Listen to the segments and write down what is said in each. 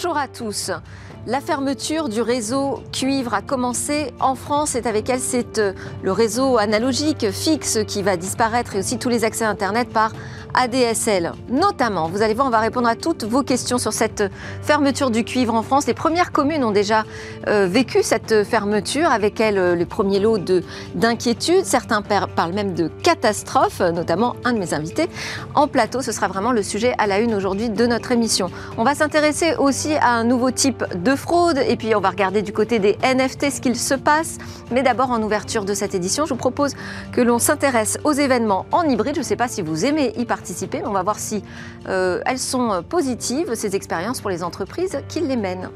Bonjour à tous. La fermeture du réseau cuivre a commencé en France et avec elle c'est euh, le réseau analogique fixe qui va disparaître et aussi tous les accès Internet par ADSL notamment. Vous allez voir, on va répondre à toutes vos questions sur cette fermeture du cuivre en France. Les premières communes ont déjà euh, vécu cette fermeture, avec elle euh, le premier lot d'inquiétude. Certains parlent même de catastrophe, notamment un de mes invités en plateau. Ce sera vraiment le sujet à la une aujourd'hui de notre émission. On va s'intéresser aussi à un nouveau type de fraude et puis on va regarder du côté des NFT ce qu'il se passe. Mais d'abord, en ouverture de cette édition, je vous propose que l'on s'intéresse aux événements en hybride. Je ne sais pas si vous aimez y participer, on va voir si euh, elles sont positives, ces expériences pour les entreprises qui les mènent.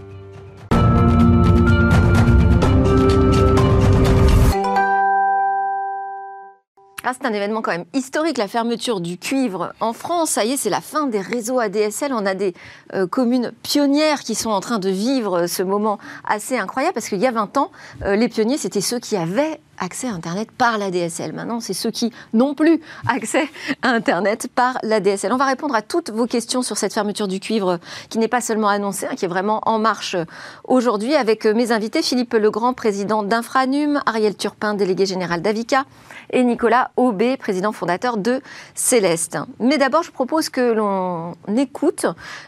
Ah, c'est un événement quand même historique, la fermeture du cuivre en France. Ça y est, c'est la fin des réseaux ADSL. On a des euh, communes pionnières qui sont en train de vivre ce moment assez incroyable parce qu'il y a 20 ans, euh, les pionniers, c'était ceux qui avaient accès à Internet par l'ADSL. Maintenant, c'est ceux qui n'ont plus accès à Internet par l'ADSL. On va répondre à toutes vos questions sur cette fermeture du cuivre qui n'est pas seulement annoncée, hein, qui est vraiment en marche aujourd'hui avec mes invités Philippe Legrand, président d'Infranum, Ariel Turpin, délégué général d'Avica, et Nicolas Aubé, président fondateur de Céleste. Mais d'abord, je propose que l'on écoute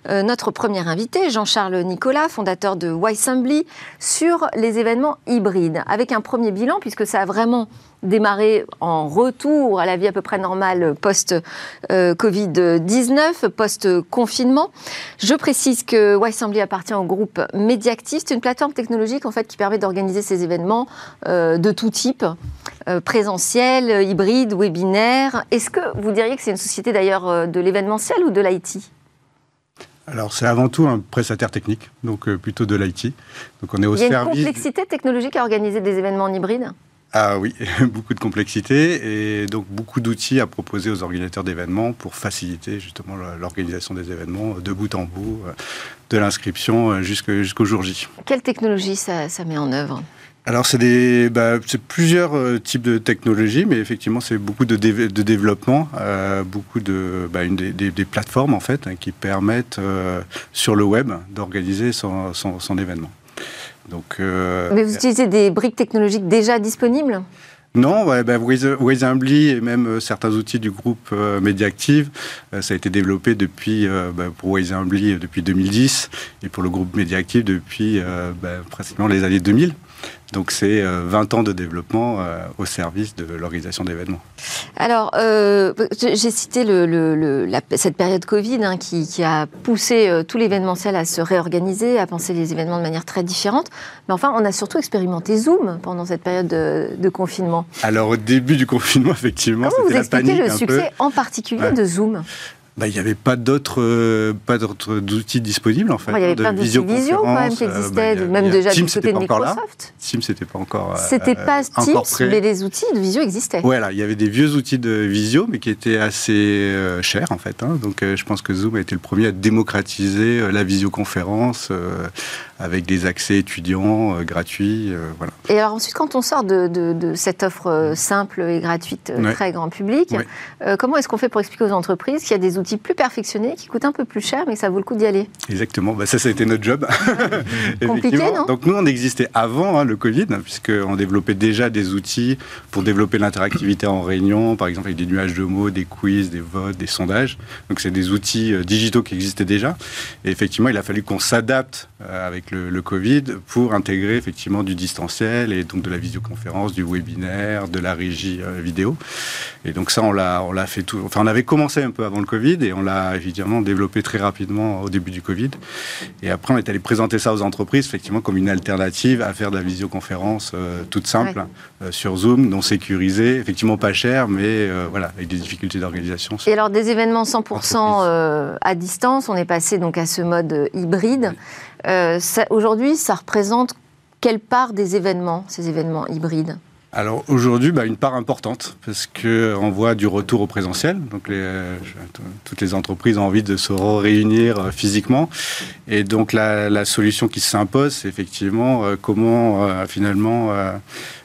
euh, notre premier invité, Jean-Charles Nicolas, fondateur de Wisembly, sur les événements hybrides, avec un premier bilan, puisque ça a vraiment démarré en retour à la vie à peu près normale post-Covid-19, post-confinement. Je précise que Wisembly appartient au groupe Mediactive. une plateforme technologique en fait qui permet d'organiser ces événements euh, de tout type, euh, présentiel, hybride, webinaire. Est-ce que vous diriez que c'est une société d'ailleurs euh, de l'événementiel ou de l'IT alors c'est avant tout un prestataire technique, donc plutôt de l'IT. Donc on est au service. Il y a une complexité technologique à organiser des événements en hybride? Ah oui, beaucoup de complexité et donc beaucoup d'outils à proposer aux organisateurs d'événements pour faciliter justement l'organisation des événements de bout en bout, euh, de l'inscription euh, jusqu'au jour J. Quelle technologie ça, met en œuvre? Alors c'est bah, plusieurs euh, types de technologies, mais effectivement c'est beaucoup de, de développement, beaucoup de bah, une des, plateformes en fait hein, qui permettent sur le web d'organiser son, son événement. Donc, euh, Mais vous utilisez des briques technologiques déjà disponibles? Non, ouais, bah, et même euh, certains outils du groupe euh, Mediactive, ça a été développé depuis bah, pour Wisembly depuis 2010 et pour le groupe Mediactive depuis bah, pratiquement les années 2000. Donc c'est 20 euh, ans de développement euh, au service de l'organisation d'événements. Alors, euh, j'ai cité le, cette période Covid hein, qui, a poussé tout l'événementiel à se réorganiser, à penser les événements de manière très différente. Mais enfin, on a surtout expérimenté Zoom pendant cette période de, confinement. Alors au début du confinement, effectivement, Comment vous expliquez le succès en particulier de Zoom? Bah, il n'y avait pas d'autres euh, pas d'autres outils disponibles en fait. il y avait plein d'outils visio quand même qui euh, existaient, bah, même déjà du côté de Microsoft. Teams c'était pas encore. Euh, c'était pas Teams, mais les outils de visio existaient. Voilà, il y avait des vieux outils de visio, mais qui étaient assez chers en fait. Hein. Donc je pense que Zoom a été le premier à démocratiser la visioconférence avec des accès étudiants gratuits, voilà. Et alors ensuite, quand on sort de, de, cette offre simple et gratuite très grand public, comment est-ce qu'on fait pour expliquer aux entreprises qu'il y a des outils plus perfectionnés qui coûtent un peu plus cher, mais ça vaut le coup d'y aller? Exactement, bah, ça, ça a été notre job. Compliqué, non? Donc nous, on existait avant hein, le Covid, puisqu'on développait déjà des outils pour développer l'interactivité en réunion, par exemple avec des nuages de mots, des quiz, des votes, des sondages. Donc c'est des outils euh, digitaux qui existaient déjà. Et effectivement, il a fallu qu'on s'adapte euh, avec le, le, Covid pour intégrer effectivement du distanciel et donc de la visioconférence, du webinaire, de la régie euh, vidéo. Et donc ça, on l'a, on l'a fait tout. Enfin, on avait commencé un peu avant le Covid et on l'a évidemment développé très rapidement au début du Covid. Et après, on est allé présenter ça aux entreprises, effectivement, comme une alternative à faire de la visioconférence euh, toute simple euh, sur Zoom, non sécurisée, effectivement pas cher, mais euh, voilà, avec des difficultés d'organisation. Et alors, des événements 100% à distance, on est passé donc à ce mode hybride. Aujourd'hui, ça représente quelle part des événements, ces événements hybrides alors aujourd'hui, bah, une part importante, parce qu'on voit du retour au présentiel. Donc toutes les entreprises ont envie de se réunir euh, physiquement. Et donc la, solution qui s'impose, c'est effectivement euh, comment euh, finalement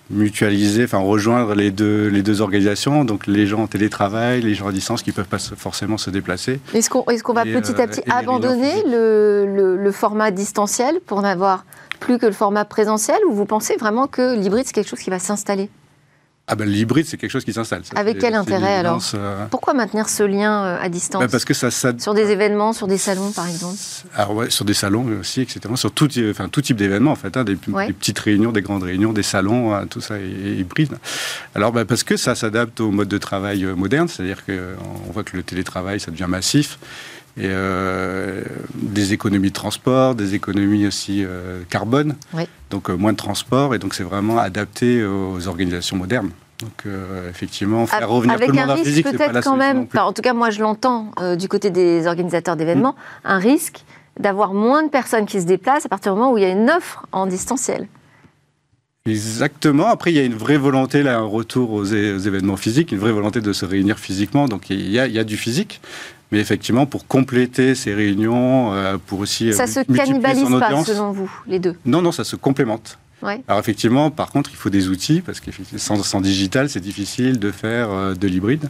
mutualiser, enfin rejoindre les deux, les deux organisations, donc les gens en télétravail, les gens à distance qui ne peuvent pas forcément se déplacer. Est-ce qu'on est qu'on va petit à petit abandonner le, le, format distanciel pour n'avoir plus que le format présentiel ou vous pensez vraiment que l'hybride c'est quelque chose qui va s'installer? Ah ben l'hybride, c'est quelque chose qui s'installe. Avec quel intérêt alors euh, Pourquoi maintenir ce lien euh, à distance ben, Parce que ça, Sur des événements, sur des salons par exemple Alors ouais, sur des salons aussi, etc. Sur tout, enfin, tout type d'événements en fait, hein, des, petites réunions, des grandes réunions, des salons, hein, tout ça est, hybride. Alors ben, parce que ça s'adapte au mode de travail euh, moderne, c'est-à-dire qu'on voit que le télétravail, ça devient massif et euh, des économies de transport, des économies aussi euh, carbone, donc euh, moins de transport, et donc c'est vraiment adapté aux organisations modernes. Donc effectivement, faire revenir tout le monde en physique, c'est pas la quand même. en tout cas, moi je l'entends du côté des organisateurs d'événements, mm. un risque d'avoir moins de personnes qui se déplacent à partir du moment où il y a une offre en distanciel. Exactement. Après, il y a une vraie volonté, là, un retour aux, événements physiques, une vraie volonté de se réunir physiquement. Donc, il y a, il y a du physique. Mais effectivement, pour compléter ces réunions, euh, pour aussi. Euh, ça se cannibalise pas, selon vous, les deux? Non, non, ça se complémente. Alors effectivement, par contre, il faut des outils, parce que sans, sans digital, c'est difficile de faire euh, de l'hybride.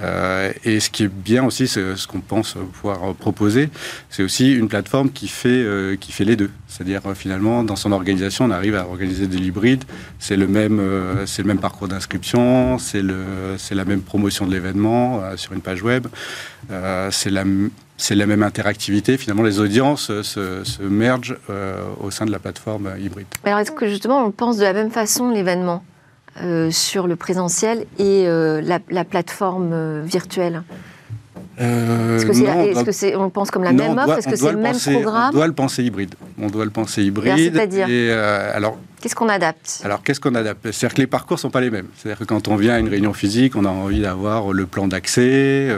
Euh, et ce qui est bien aussi, ce qu'on pense pouvoir proposer, c'est aussi une plateforme qui fait, euh, qui fait les deux. C'est-à-dire euh, finalement, dans son organisation, on arrive à organiser de l'hybride. C'est le même, c'est le même parcours d'inscription, c'est c'est la même promotion de l'événement sur une page web, c'est la c'est la même interactivité. Finalement, les audiences se, se mergent au sein de la plateforme hybride. Alors, est-ce que justement, on pense de la même façon l'événement? Euh, sur le présentiel et euh, la, plateforme euh, virtuelle Est-ce que c'est, on pense comme la même offre? Est-ce que c'est le même programme On doit le penser hybride. On doit le penser hybride. C'est-à-dire? alors, Qu'est-ce qu'on adapte? Alors, qu'est-ce qu'on adapte? C'est-à-dire que les parcours ne sont pas les mêmes. C'est-à-dire que quand on vient à une réunion physique, on a envie d'avoir le plan d'accès.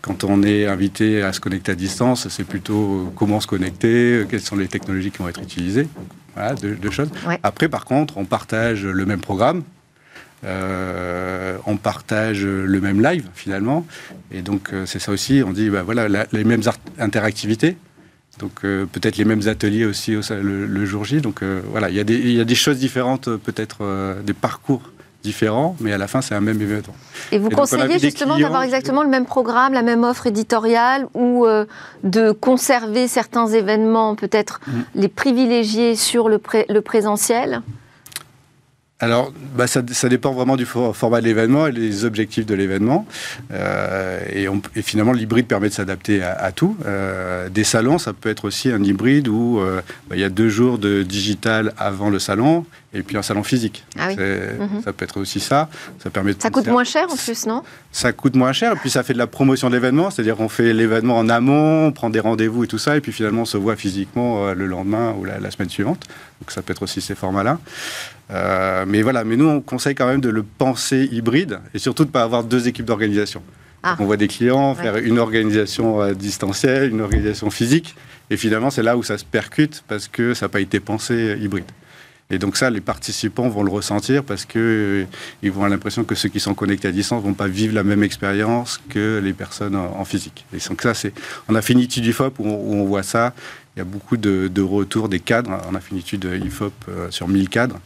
quand on est invité à se connecter à distance, c'est plutôt comment se connecter, quelles sont les technologies qui vont être utilisées. Voilà, deux, choses. Après, par contre, on partage le même programme. Euh, on partage le même live finalement, et donc euh, c'est ça aussi. On dit bah voilà les mêmes interactivités, donc euh, peut-être les mêmes ateliers aussi le, jour J. Donc voilà, il y, y, a des choses différentes, peut-être des parcours différents, mais à la fin c'est un même événement. Et vous conseillez justement d'avoir exactement le même programme, la même offre éditoriale, ou de conserver certains événements, peut-être mm. les privilégier sur le, le présentiel? Alors, bah, ça, dépend vraiment du format de l'événement et des objectifs de l'événement. Euh, et, finalement, l'hybride permet de s'adapter à, tout. Euh, des salons, ça peut être aussi un hybride où euh, bah, il y a deux jours de digital avant le salon et puis un salon physique. Ah mhm. Ça peut être aussi ça. Ça, permet ça coûte moins cher en plus, non? Ça coûte moins cher et puis ça fait de la promotion de l'événement. C'est-à-dire qu'on fait l'événement en amont, on prend des rendez-vous et tout ça, et puis finalement on se voit physiquement le lendemain ou la, la semaine suivante. Donc ça peut être aussi ces formats-là. Euh, mais voilà, mais nous, on conseille quand même de le penser hybride et surtout de ne pas avoir deux équipes d'organisation. Ah. On voit des clients faire une organisation euh, distancielle, une organisation physique, et finalement, c'est là où ça se percute parce que ça n'a pas été pensé hybride. Et donc ça, les participants vont le ressentir parce qu'ils euh, vont avoir l'impression que ceux qui sont connectés à distance ne vont pas vivre la même expérience que les personnes en, physique. Et donc ça, c'est en Affinity du FOP où on voit ça il y a beaucoup de, retours des cadres. On a fait une étude IFOP sur 1000 cadres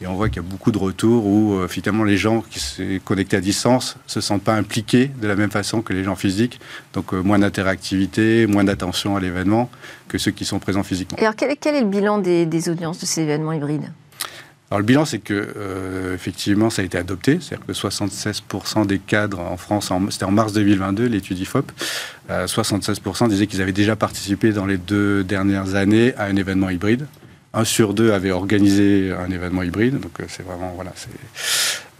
et on voit qu'il y a beaucoup de retours où euh, finalement les gens qui sont connectés à distance se sentent pas impliqués de la même façon que les gens physiques. Donc euh, moins d'interactivité, moins d'attention à l'événement que ceux qui sont présents physiquement. Et alors quel est, le bilan des audiences de ces événements hybrides? Alors le bilan, c'est que euh, effectivement, ça a été adopté, c'est-à-dire que 76% des cadres en France, c'était en mars 2022, l'étude IFOP, 76% disaient qu'ils avaient déjà participé dans les deux dernières années à un événement hybride. Un sur deux avait organisé un événement hybride, donc euh, c'est vraiment voilà, c'est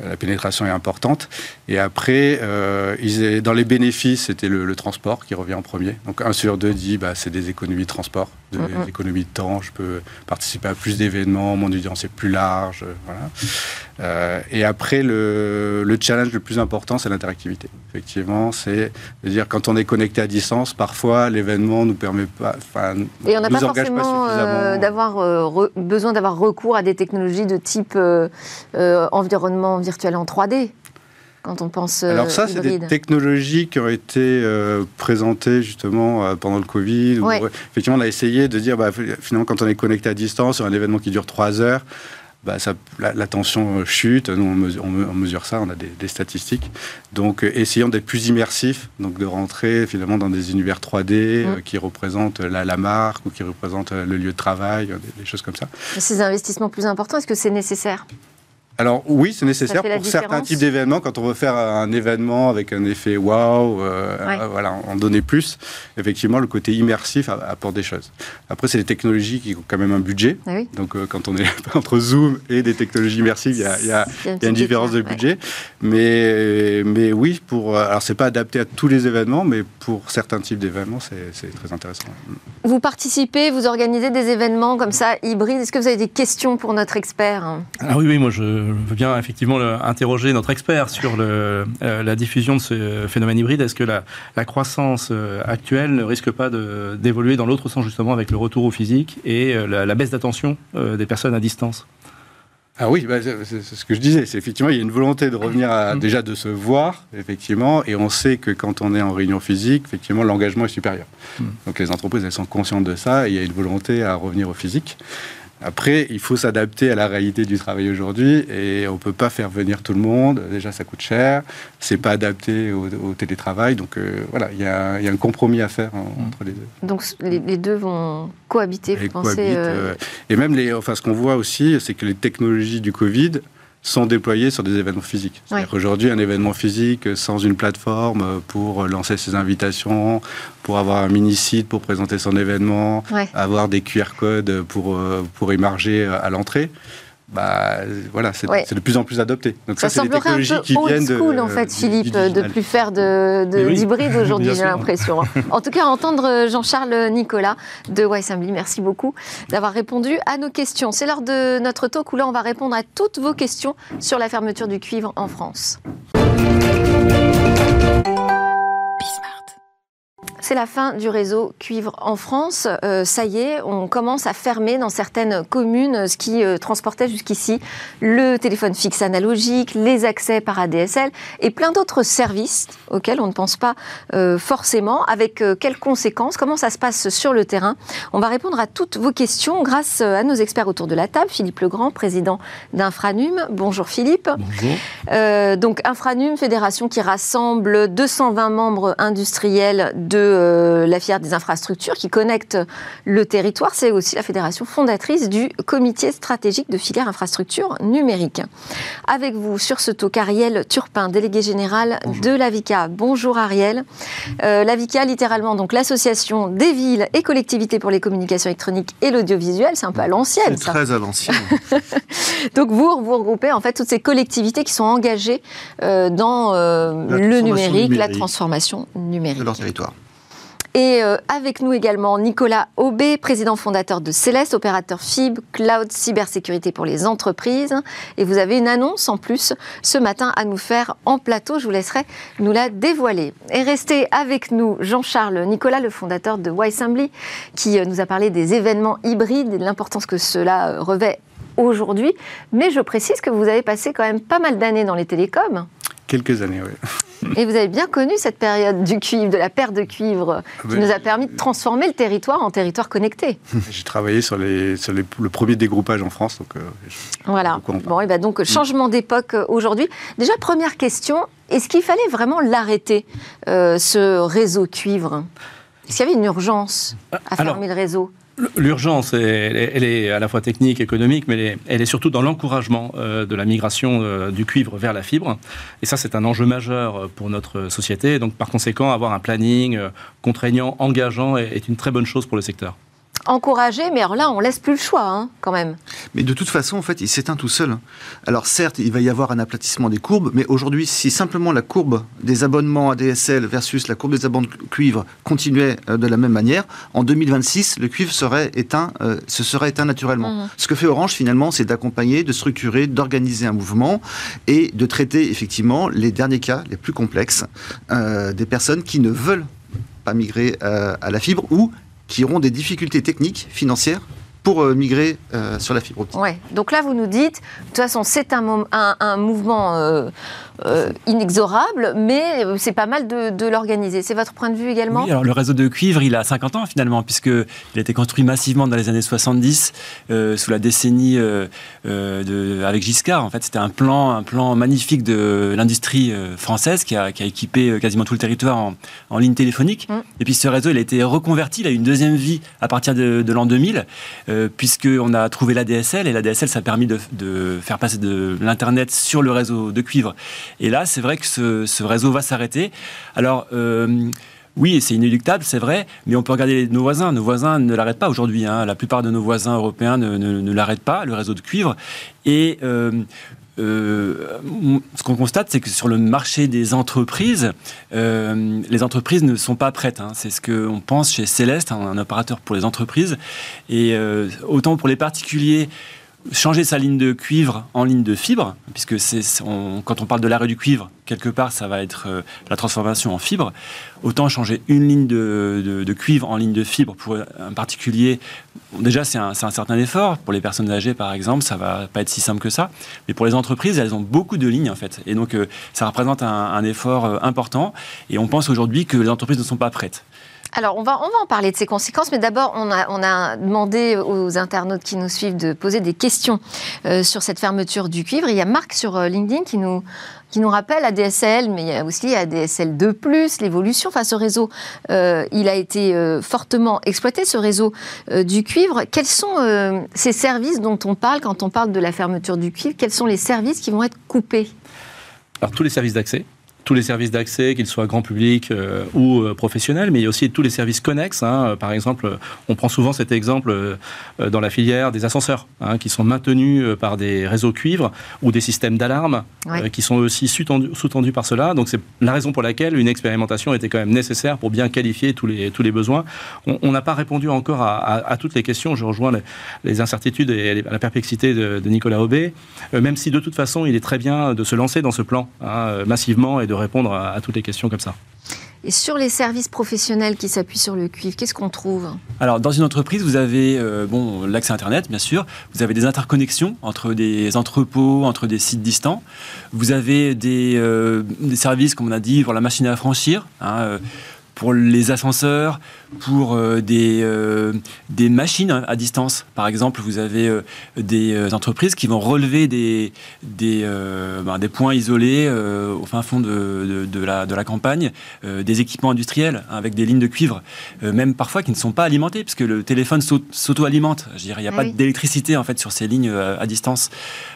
la pénétration est importante. Et après, euh, dans les bénéfices, c'était le, transport qui revient en premier. Donc un sur deux dit bah, c'est des économies de transport, des économies de temps, je peux participer à plus d'événements, mon audience est plus large. Voilà. Euh, et après, le, challenge le plus important, c'est l'interactivité. Effectivement, c'est de dire quand on est connecté à distance, parfois l'événement nous permet pas, et on n'a pas forcément euh, d'avoir besoin d'avoir recours à des technologies de type environnement virtuel en 3D quand on pense euh, Alors ça, c'est des technologies qui ont été euh, présentées justement euh, pendant le Covid. effectivement, on a essayé de dire, bah, finalement, quand on est connecté à distance sur un événement qui dure 3 heures, bah, ça, la, tension chute. Nous, on mesure, ça, on a des, statistiques. Donc, essayons d'être plus immersifs, donc de rentrer finalement dans des univers 3D mmh. qui représentent la, la, marque ou qui représentent le lieu de travail, des choses comme ça. Ces investissements plus importants, est-ce que c'est nécessaire? Alors oui, c'est nécessaire pour certains types d'événements. Quand on veut faire un événement avec un effet waouh, euh, voilà, en donner plus. Effectivement, le côté immersif apporte des choses. Après, c'est des technologies qui ont quand même un budget. Ah Donc euh, quand on est entre Zoom et des technologies immersives, il y a, une différence de budget. Mais, mais oui, pour alors c'est pas adapté à tous les événements, mais pour certains types d'événements, c'est très intéressant. Vous participez, vous organisez des événements comme ça hybrides. Est-ce que vous avez des questions pour notre expert Ah oui, oui, moi je veux bien effectivement interroger notre expert sur euh, la diffusion de ce phénomène hybride. Est-ce que la, la, croissance euh, actuelle ne risque pas d'évoluer dans l'autre sens justement avec le retour au physique et euh, la, baisse d'attention des personnes à distance? Ah oui, bah, c'est ce que je disais. C'est effectivement, il y a une volonté de revenir à, mm. déjà de se voir, effectivement, et on sait que quand on est en réunion physique, effectivement, l'engagement est supérieur. Mm. Donc les entreprises, elles sont conscientes de ça, et il y a une volonté à revenir au physique. Après, il faut s'adapter à la réalité du travail aujourd'hui et on ne peut pas faire venir tout le monde. Déjà, ça coûte cher. C'est pas adapté au, télétravail. Donc euh, voilà, il y, a un compromis à faire entre les deux. Donc les, deux vont cohabiter, vous pensez euh, Et même les, enfin, ce qu'on voit aussi, c'est que les technologies du Covid sont déployés sur des événements physiques. Aujourd'hui, un événement physique sans une plateforme pour lancer ses invitations, pour avoir un mini-site pour présenter son événement, avoir des QR codes pour, euh, pour émarger à l'entrée bah, voilà, c'est de plus en plus adopté. Donc ça, ça c'est des technologies un peu qui viennent school, de, en fait, Philippe, de plus faire de, d'hybride aujourd'hui, j'ai l'impression. en tout cas, entendre Jean-Charles Nicolas de Wiseambly, merci beaucoup d'avoir répondu à nos questions. C'est l'heure de notre talk où là, on va répondre à toutes vos questions sur la fermeture du cuivre en France. C'est la fin du réseau cuivre en France. Euh, ça y est, on commence à fermer dans certaines communes ce qui euh, transportait jusqu'ici le téléphone fixe analogique, les accès par ADSL et plein d'autres services auxquels on ne pense pas euh, forcément. Avec quelles conséquences? Comment ça se passe sur le terrain? On va répondre à toutes vos questions grâce à nos experts autour de la table. Philippe Legrand, président d'Infranum. Bonjour Philippe. Bonjour. donc Infranum, fédération qui rassemble 220 membres industriels de euh, la filière des infrastructures qui connecte le territoire. C'est aussi la fédération fondatrice du comité stratégique de filière infrastructure numérique. Avec vous sur ce talk, Ariel Turpin, délégué général de l'AVICA. Bonjour Ariel. Euh, L'AVICA, littéralement, donc l'association des villes et collectivités pour les communications électroniques et l'audiovisuel. C'est un peu à l'ancienne. C'est très à l'ancienne. donc vous, vous regroupez en fait toutes ces collectivités qui sont engagées euh, dans le numérique, la transformation numérique. De leur territoire. Et euh, avec nous également Nicolas Aubé, président fondateur de Céleste, opérateur FIB, cloud cybersécurité pour les entreprises. Et vous avez une annonce en plus ce matin à nous faire en plateau. Je vous laisserai nous la dévoiler. Et restez avec nous Jean-Charles Nicolas, le fondateur de Y-Assembly, qui euh, nous a parlé des événements hybrides et de l'importance que cela euh, revêt aujourd'hui. Mais je précise que vous avez passé quand même pas mal d'années dans les télécoms. Quelques années, oui. Et vous avez bien connu cette période du cuivre, de la perte de cuivre, qui ah nous a permis de transformer le territoire en territoire connecté. J'ai travaillé sur, les, sur le premier dégroupage en France. Donc, euh, voilà. Bon, et ben donc, changement d'époque euh, aujourd'hui. Déjà, première question, est-ce qu'il fallait vraiment l'arrêter, euh, ce réseau cuivre? Est-ce qu'il y avait une urgence à fermer le réseau? L'urgence, elle, est à la fois technique, économique, mais elle est, surtout dans l'encouragement euh, de la migration euh, du cuivre vers la fibre. Et ça, c'est un enjeu majeur pour notre société. Donc, par conséquent, avoir un planning euh, contraignant, engageant est une très bonne chose pour le secteur encouragé, mais alors là, on laisse plus le choix, hein, quand même. Mais de toute façon, en fait, il s'éteint tout seul. Alors certes, il va y avoir un aplatissement des courbes, mais aujourd'hui, si simplement la courbe des abonnements ADSL versus la courbe des abonnements cuivre continuait euh, de la même manière, en 2026, le cuivre serait éteint, euh, se serait éteint naturellement. Mmh. Ce que fait Orange, finalement, c'est d'accompagner, de structurer, d'organiser un mouvement et de traiter effectivement les derniers cas, les plus complexes, euh, des personnes qui ne veulent pas migrer à la fibre ou qui auront des difficultés techniques, financières, pour migrer sur la fibre optique. Ouais. Donc là, vous nous dites, de toute façon, c'est un, un, un, mouvement euh, inexorable, mais euh, c'est pas mal de, l'organiser. C'est votre point de vue également? Oui, alors le réseau de cuivre, il a 50 ans finalement, puisqu'il a été construit massivement dans les années 70, euh, sous la décennie de, avec Giscard. En fait, c'était un plan, un plan magnifique de l'industrie française qui a, équipé quasiment tout le territoire en, en ligne téléphonique. Mm. Et puis ce réseau, il a été reconverti, il a eu une deuxième vie à partir de, l'an 2000, puisqu'on a trouvé l'ADSL, et l'ADSL, ça a permis de, faire passer de l'Internet sur le réseau de cuivre. Et là, c'est vrai que ce, réseau va s'arrêter. Alors, euh, oui, c'est inéluctable, c'est vrai, mais on peut regarder nos voisins. Nos voisins ne l'arrêtent pas aujourd'hui. Hein. La plupart de nos voisins européens ne, l'arrêtent pas, le réseau de cuivre. Euh, euh, ce qu'on constate, c'est que sur le marché des entreprises, les entreprises ne sont pas prêtes. Hein. C'est ce qu'on pense chez Céleste, un opérateur pour les entreprises. Et autant pour les particuliers, changer sa ligne de cuivre en ligne de fibre, puisque c'est, quand on parle de l'arrêt du cuivre, quelque part, ça va être euh, la transformation en fibre. Autant changer une ligne de, cuivre en ligne de fibre pour un particulier, déjà c'est un, certain effort. Pour les personnes âgées, par exemple, ça va pas être si simple que ça. Mais pour les entreprises, elles ont beaucoup de lignes, en fait. Et donc, euh, ça représente un, un effort euh, important. Et on pense aujourd'hui que les entreprises ne sont pas prêtes. Alors, on va, on va en parler de ces conséquences, mais d'abord, on a, on a demandé aux internautes qui nous suivent de poser des questions euh, sur cette fermeture du cuivre. Il y a Marc sur euh, LinkedIn qui nous, qui nous rappelle ADSL, mais il y a aussi ADSL 2+, l'évolution. Enfin, ce réseau, euh, il a été fortement exploité, ce réseau du cuivre. Quels sont ces services dont on parle quand on parle de la fermeture du cuivre? Quels sont les services qui vont être coupés? Alors, tous les services d'accès tous les services d'accès, qu'ils soient grand public euh, ou euh, professionnels, mais il y a aussi tous les services connexes. Hein. Par exemple, on prend souvent cet exemple euh, dans la filière des ascenseurs, hein, qui sont maintenus par des réseaux cuivres ou des systèmes d'alarme, qui sont aussi sous-tendus par cela. Donc c'est la raison pour laquelle une expérimentation était quand même nécessaire pour bien qualifier tous les, tous les besoins. On n'a pas répondu encore à, toutes les questions. Je rejoins les, incertitudes et la perplexité de, Nicolas Aubé, même si de toute façon il est très bien de se lancer dans ce plan hein, massivement et de répondre à, toutes les questions comme ça. Et sur les services professionnels qui s'appuient sur le cuivre, qu'est-ce qu'on trouve? Alors, dans une entreprise, vous avez euh, bon, l'accès Internet, bien sûr. Vous avez des interconnexions entre des entrepôts, entre des sites distants. Vous avez des, euh, des services, comme on a dit, pour la machine à franchir. Hein, euh, pour les ascenseurs, pour euh, des, euh, des machines à distance. Par exemple, vous avez euh, des entreprises qui vont relever des, des, ben, des points isolés au fin fond de, de, la, de la campagne, des équipements industriels avec des lignes de cuivre, même parfois qui ne sont pas alimentés, puisque le téléphone s'auto-alimente. Il n'y a pas d'électricité en fait sur ces lignes à distance.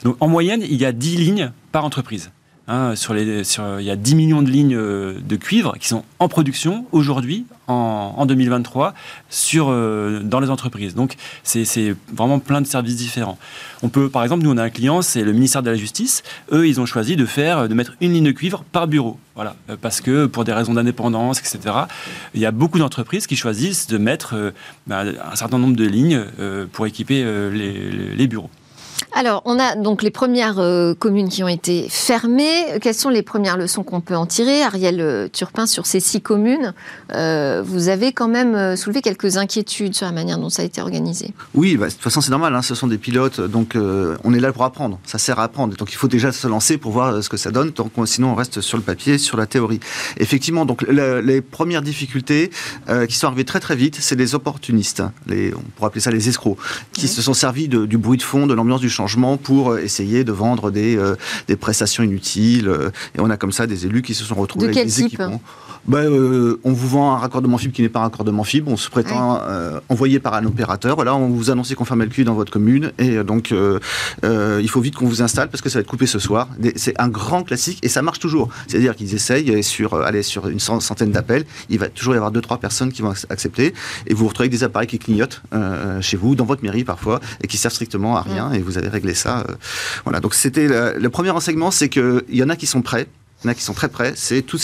Donc en moyenne, il y a 10 lignes par entreprise. Hein, il y a 10 millions de lignes euh, de cuivre qui sont en production aujourd'hui, en, en, 2023, sur, euh, dans les entreprises. Donc, c'est vraiment plein de services différents. On peut, par exemple, nous, on a un client, c'est le ministère de la Justice. Eux, ils ont choisi de faire, de mettre une ligne de cuivre par bureau. Voilà. Euh, parce que pour des raisons d'indépendance, etc., il y a beaucoup d'entreprises qui choisissent de mettre bah, un certain nombre de lignes pour équiper les bureaux. Alors, on a donc les premières euh, communes qui ont été fermées. Quelles sont les premières leçons qu'on peut en tirer Ariel euh, Turpin, sur ces six communes, euh, vous avez quand même soulevé quelques inquiétudes sur la manière dont ça a été organisé. Oui, bah, de toute façon, c'est normal. Hein, ce sont des pilotes, donc on est là pour apprendre. Ça sert à apprendre. Donc, il faut déjà se lancer pour voir ce que ça donne. sinon, on reste sur le papier, sur la théorie. Effectivement, donc les premières difficultés qui sont arrivées très très vite, c'est les opportunistes. Les, on pourrait appeler ça les escrocs, qui se sont servis du bruit de fond, de l'ambiance du changement pour euh, essayer de vendre des, euh, des prestations inutiles. Euh, et on a comme ça des élus qui se sont retrouvés avec des équipements. Ben, on vous vend un raccordement fibre qui n'est pas un raccordement fibre, on se prétend envoyé par un opérateur. Voilà, on vous annonce qu'on ferme le cul dans votre commune et donc il faut vite qu'on vous installe parce que ça va être coupé ce soir. C'est un grand classique et ça marche toujours. C'est-à-dire qu'ils essayent sur, aller sur une centaine d'appels, il va toujours y avoir deux trois personnes qui vont accepter et vous vous retrouvez avec des appareils qui clignotent chez vous, dans votre mairie parfois et qui servent strictement à rien et vous avez régler ça. Euh, voilà. Donc c'était le, premier enseignement, c'est qu'il y en a qui sont prêts, il y en a qui sont très prêts. C'est tout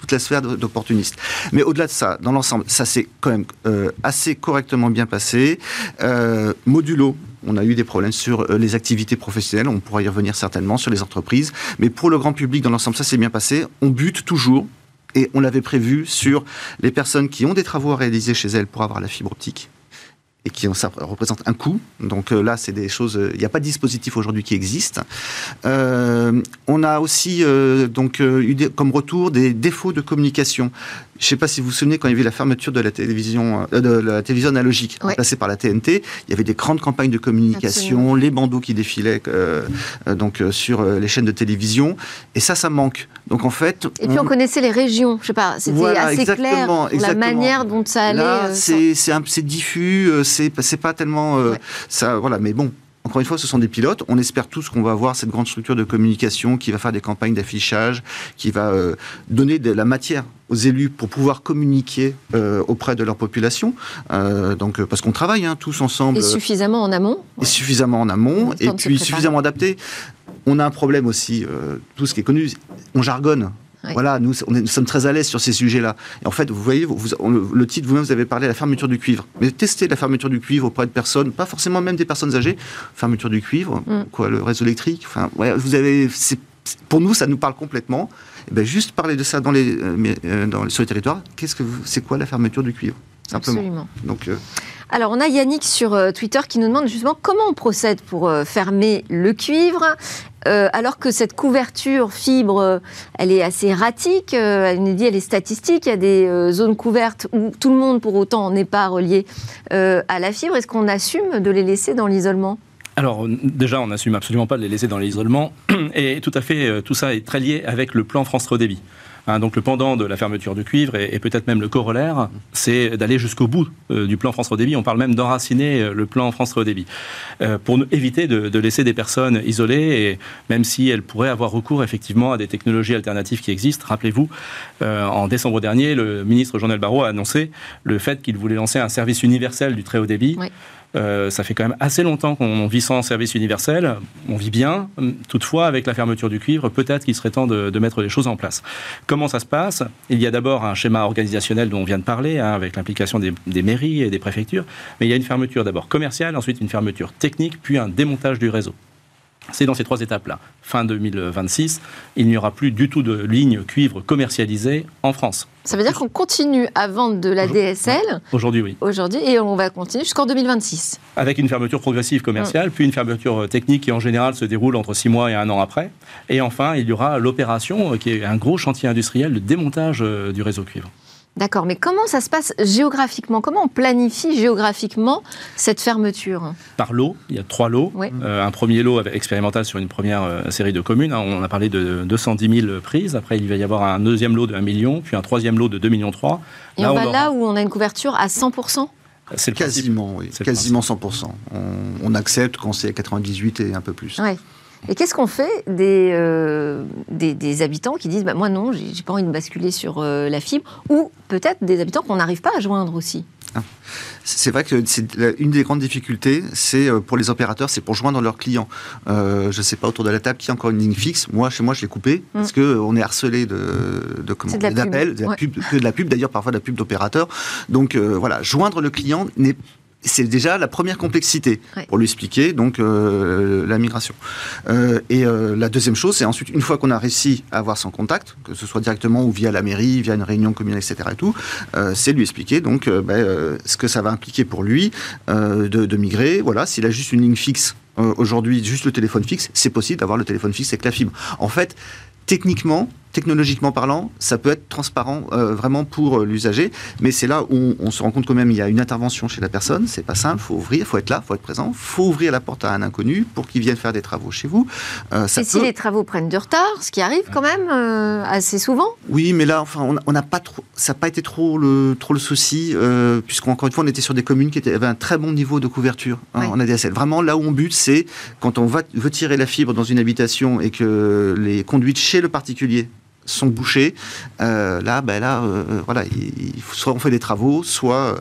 toute la sphère d'opportunistes. Mais au-delà de ça, dans l'ensemble, ça s'est quand même euh, assez correctement bien passé. Euh, modulo, on a eu des problèmes sur les activités professionnelles, on pourra y revenir certainement, sur les entreprises. Mais pour le grand public, dans l'ensemble, ça s'est bien passé. On bute toujours, et on l'avait prévu sur les personnes qui ont des travaux à réaliser chez elles pour avoir la fibre optique et qui ça représente un coût. Donc euh, là, c'est des choses. euh, Il n'y a pas de dispositif aujourd'hui qui existe. Euh, on a aussi euh, donc euh, eu des- comme retour des défauts de communication. Je ne sais pas si vous vous souvenez quand il y avait la fermeture de la télévision, euh, de la télévision analogique Ouais. remplacée par la TNT. Il y avait des grandes campagnes de communication, Absolument. les bandeaux qui défilaient euh, euh, donc euh, sur euh, les chaînes de télévision. Et ça, ça manque. Donc en fait, Et puis on connaissait les régions, je sais pas, c'était Voilà, assez clair exactement, la manière dont ça allait. Là, euh, c'est diffus, euh, c'est pas tellement euh, Ouais. ça. Voilà, mais bon. Encore une fois, ce sont des pilotes. On espère tous qu'on va avoir cette grande structure de communication qui va faire des campagnes d'affichage, qui va euh, donner de la matière aux élus pour pouvoir communiquer euh, auprès de leur population. Euh, donc, parce qu'on travaille hein, tous ensemble et suffisamment en amont. et suffisamment en amont et puis suffisamment adapté. On a un problème aussi, euh, tout ce qui est connu, on jargonne. Oui. Voilà, nous, on est- nous sommes très à l'aise sur ces sujets-là. Et en fait, vous voyez, vous- vous- on- le, titre, vous-même, vous avez parlé de la fermeture du cuivre. Mais testez la fermeture du cuivre auprès de personnes, pas forcément même des personnes âgées. Fermeture du cuivre, Mm. quoi, le réseau électrique. Enfin, ouais, vous avez, pour nous, ça nous parle complètement. Et ben, juste parler de ça dans les, euh, euh, dans, sur les territoires. Qu'est-ce que c'est quoi la fermeture du cuivre Simplement. Absolument. Donc, euh, Alors, on a Yannick sur Twitter qui nous demande justement comment on procède pour fermer le cuivre, euh, alors que cette couverture fibre, euh, elle est assez erratique, euh, elle nous dit elle est statistique, il y a des zones couvertes où tout le monde pour autant n'est pas relié à la fibre. Est-ce qu'on assume de les laisser dans l'isolement? Alors déjà, on n'assume absolument pas de les laisser dans l'isolement, et tout à fait, tout ça est très lié avec le plan France Très Haut Débit. Hein, donc le pendant de la fermeture du cuivre et, peut-être même le corollaire, c'est d'aller jusqu'au bout euh, du plan France Très Haut Débit. On parle même d'enraciner euh, le plan France Très Haut Débit euh, pour éviter de, laisser des personnes isolées, et même si elles pourraient avoir recours effectivement à des technologies alternatives qui existent. Rappelez-vous, euh, en décembre dernier, le ministre Jean-Noël a annoncé le fait qu'il voulait lancer un service universel du très haut débit. Euh, ça fait quand même assez longtemps qu'on vit sans service universel. On vit bien. Toutefois, avec la fermeture du cuivre, peut-être qu'il serait temps de, mettre les choses en place. Comment ça se passe? Il y a d'abord un schéma organisationnel dont on vient de parler, hein, avec l'implication des mairies et des préfectures. Mais il y a une fermeture d'abord commerciale, ensuite une fermeture technique, puis un démontage du réseau. C'est dans ces trois étapes-là. Fin 2026, il n'y aura plus du tout de ligne cuivre commercialisée en France. Ça veut dire qu'on continue à vendre de la DSL Aujourd'hui, oui. aujourd'hui et on va continuer jusqu'en 2026. Avec une fermeture progressive commerciale, puis une fermeture euh, technique qui en général se déroule entre six mois et un an après. Et enfin, il y aura l'opération, euh, qui est un gros chantier industriel de démontage euh, du réseau cuivre. D'accord, mais comment ça se passe géographiquement? Comment on planifie géographiquement cette fermeture? Par lot, il y a trois lots. Oui. Euh, un premier lot avec- expérimental sur une première euh, série de communes. hein. On a parlé de 210 000 prises. Après, il va y avoir un deuxième lot de 1 million, puis un troisième lot de 2 millions 3. Et Là, on on va aura- là où on a une couverture à 100% C'est. Quasiment, oui. Quasiment 100%. On, on accepte quand c'est 98 et un peu plus. Ouais. Et qu'est-ce qu'on fait des, euh, des, des habitants qui disent bah, Moi, non, j'ai pas envie de basculer sur euh, la fibre Ou peut-être des habitants qu'on n'arrive pas à joindre aussi? C'est vrai que c'est une des grandes difficultés, c'est euh, pour les opérateurs, c'est pour joindre leurs clients. Euh, je ne sais pas autour de la table qui a encore une ligne fixe? Moi, chez moi, je l'ai coupée parce que on est harcelé de, comment Mm. D'appels, de de la pub. D'ailleurs, parfois de la pub d'opérateurs. Donc voilà, joindre le client n'est c'est déjà la première complexité Ouais. pour lui expliquer donc euh, la migration. Euh, et euh, la deuxième chose, c'est ensuite une fois qu'on a réussi à avoir son contact, que ce soit directement ou via la mairie, via une réunion communale, etc. Et tout, euh, c'est lui expliquer donc euh, ben, euh, ce que ça va impliquer pour lui euh, de, de migrer. Voilà, s'il a juste une ligne fixe euh, aujourd'hui, juste le téléphone fixe, c'est possible d'avoir le téléphone fixe avec la fibre. En fait, techniquement, technologiquement parlant, ça peut être transparent euh, vraiment pour euh, l'usager, mais c'est là où on, on se rend compte quand même il y a une intervention chez la personne, c'est pas simple, faut ouvrir, faut être là, faut être présent, faut ouvrir la porte à un inconnu pour qu'il vienne faire des travaux chez vous. Euh, ça Et si les travaux prennent du retard, ce qui arrive quand même assez souvent Oui, mais là, enfin, on n'a pas trop, ça n'a pas été trop le, trop le souci, puisqu'encore une fois, on était sur des communes qui étaient, avaient un très bon niveau de couverture hein, en ADSL. Vraiment, là où on bute, c'est quand on va, veut tirer la fibre dans une habitation et que les conduites chez le particulier sont bouchées, euh, là, ben là, euh, voilà, il, il faut- soit on fait des travaux, soit,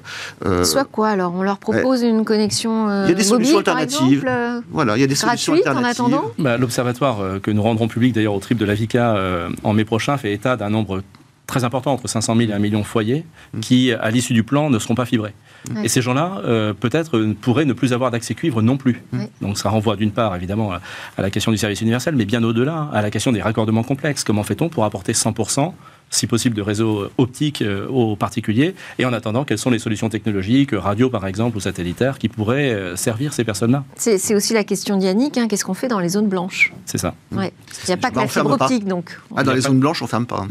euh, Soit quoi alors On leur propose une connexion euh, Il y a des solutions mobile, alternatives. exemple, euh, voilà, il y a des solutions gratuite en alternatives. attendant? Bah, L'observatoire euh, que nous rendrons public d'ailleurs au trip de la VICA euh, en mai prochain fait état d'un nombre très important, entre 500 000 et 1 million de foyers, qui, à l'issue du plan, ne seront pas fibrés. Ouais. Et ces gens-là, euh, peut-être, euh, pourraient ne plus avoir d'accès cuivre non plus. Ouais. Donc ça renvoie d'une part, évidemment, à- à la question du service universel, mais bien au-delà, à la question des raccordements complexes. Comment fait-on pour apporter 100% si possible de réseaux optiques aux particuliers. Et en attendant, quelles sont les solutions technologiques, radio par exemple ou satellitaires, qui pourraient servir ces personnes-là C'est aussi la question d'Yannick. Hein, Qu'est-ce qu'on fait dans les zones blanches? C'est ça. Ouais. Il n'y a pas que la fibre optique, donc. Ah, dans les zones blanches, on ferme pas.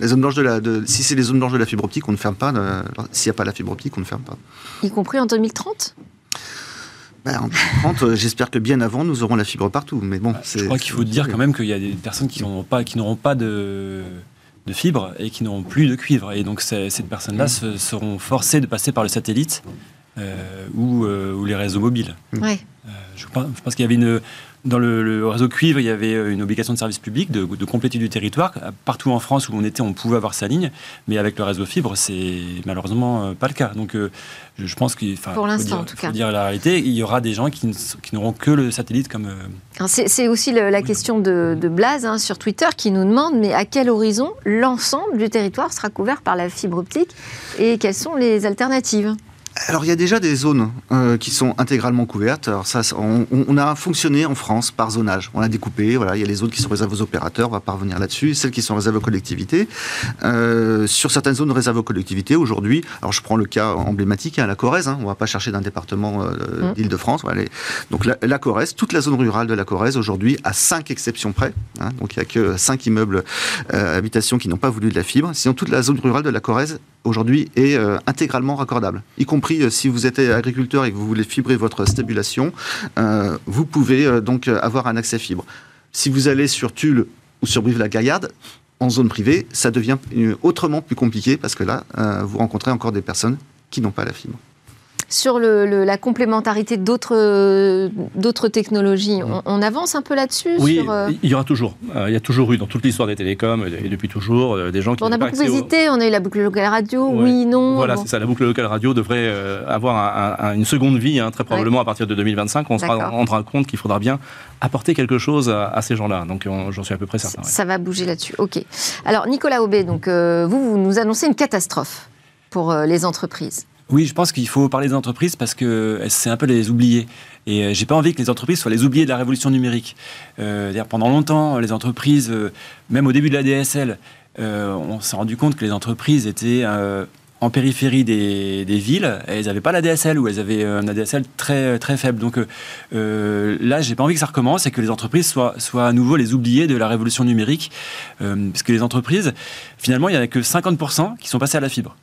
Les zones blanches de la, de, si c'est les zones blanches de la fibre optique, on ne ferme pas. S'il n'y a pas la fibre optique, on ne ferme pas. Y compris en 2030 ben, en 2030, euh, j'espère que bien avant, nous aurons la fibre partout. Mais bon, je crois qu'il faut dire quand même qu'il y a des personnes qui n'auront pas, qui n'auront pas de, de fibre et qui n'auront plus de cuivre. Et donc ces, personnes-là seront forcées de passer par le satellite euh, ou, euh, ou, les réseaux mobiles. Ouais. je pense, je pense qu'il y avait une, dans le, réseau cuivre, il y avait euh, une obligation de service public de, compléter du territoire. Partout en France où on était, on pouvait avoir sa ligne, mais avec le réseau fibre, c'est malheureusement euh, pas le cas. Donc, euh, je pense qu'il pour l'instant, en tout cas, dire la réalité, il y aura des gens qui, n'auront que le satellite comme. C'est aussi la question de, de Blaze hein, sur Twitter qui nous demande mais à quel horizon l'ensemble du territoire sera couvert par la fibre optique et quelles sont les alternatives? Alors il y a déjà des zones euh, qui sont intégralement couvertes. Alors ça, on, a fonctionné en France par zonage. On a découpé. Voilà, il y a les zones qui sont réservées aux opérateurs. On va pas revenir là-dessus. Celles qui sont réservées aux collectivités. Euh, sur certaines zones réservées aux collectivités, aujourd'hui, alors je prends le cas emblématique, hein, la Corrèze. Hein, on va pas chercher d'un département euh, mmh. d'Île-de-France. Donc la, Corrèze, toute la zone rurale de la Corrèze aujourd'hui, à cinq exceptions près. Hein, donc il y a que cinq immeubles habitations qui n'ont pas voulu de la fibre. Sinon toute la zone rurale de la Corrèze aujourd'hui est intégralement raccordable, y compris euh, si vous êtes agriculteur et que vous voulez fibrer votre stabulation, euh, vous pouvez euh, donc avoir un accès fibre. Si vous allez sur Tulle ou sur Brive-la-Gaillarde, en zone privée, ça devient autrement plus compliqué parce que là, vous rencontrez encore des personnes qui n'ont pas la fibre sur le, la complémentarité d'autres technologies. On, avance un peu là-dessus Oui, euh, il y aura toujours. Euh, il y a toujours eu dans toute l'histoire des télécoms et depuis toujours euh, des gens qui. On a beaucoup hésité. On a eu la boucle locale radio. Oui, non. Voilà, c'est ça. La boucle locale radio devrait avoir une seconde vie, hein, très probablement à partir de 2025. On se rendra compte qu'il faudra bien apporter quelque chose à, ces gens-là. Donc j'en suis à peu près certain. Ça va bouger là-dessus. Ok. Alors Nicolas Aubé, donc vous, vous nous annoncez une catastrophe pour les entreprises. Oui, je pense qu'il faut parler des entreprises parce que c'est un peu les oubliés. Et euh, j'ai pas envie que les entreprises soient les oubliés de la révolution numérique. Euh, pendant longtemps, les entreprises, euh, même au début de la DSL, euh, on s'est rendu compte que les entreprises étaient en périphérie des, villes, et elles n'avaient pas la DSL ou elles avaient un ADSL très, très faible. Donc euh, là, j'ai pas envie que ça recommence et que les entreprises soient, soient à nouveau les oubliés de la révolution numérique. parce que les entreprises, finalement, il n'y en a que 50% qui sont passés à la fibre.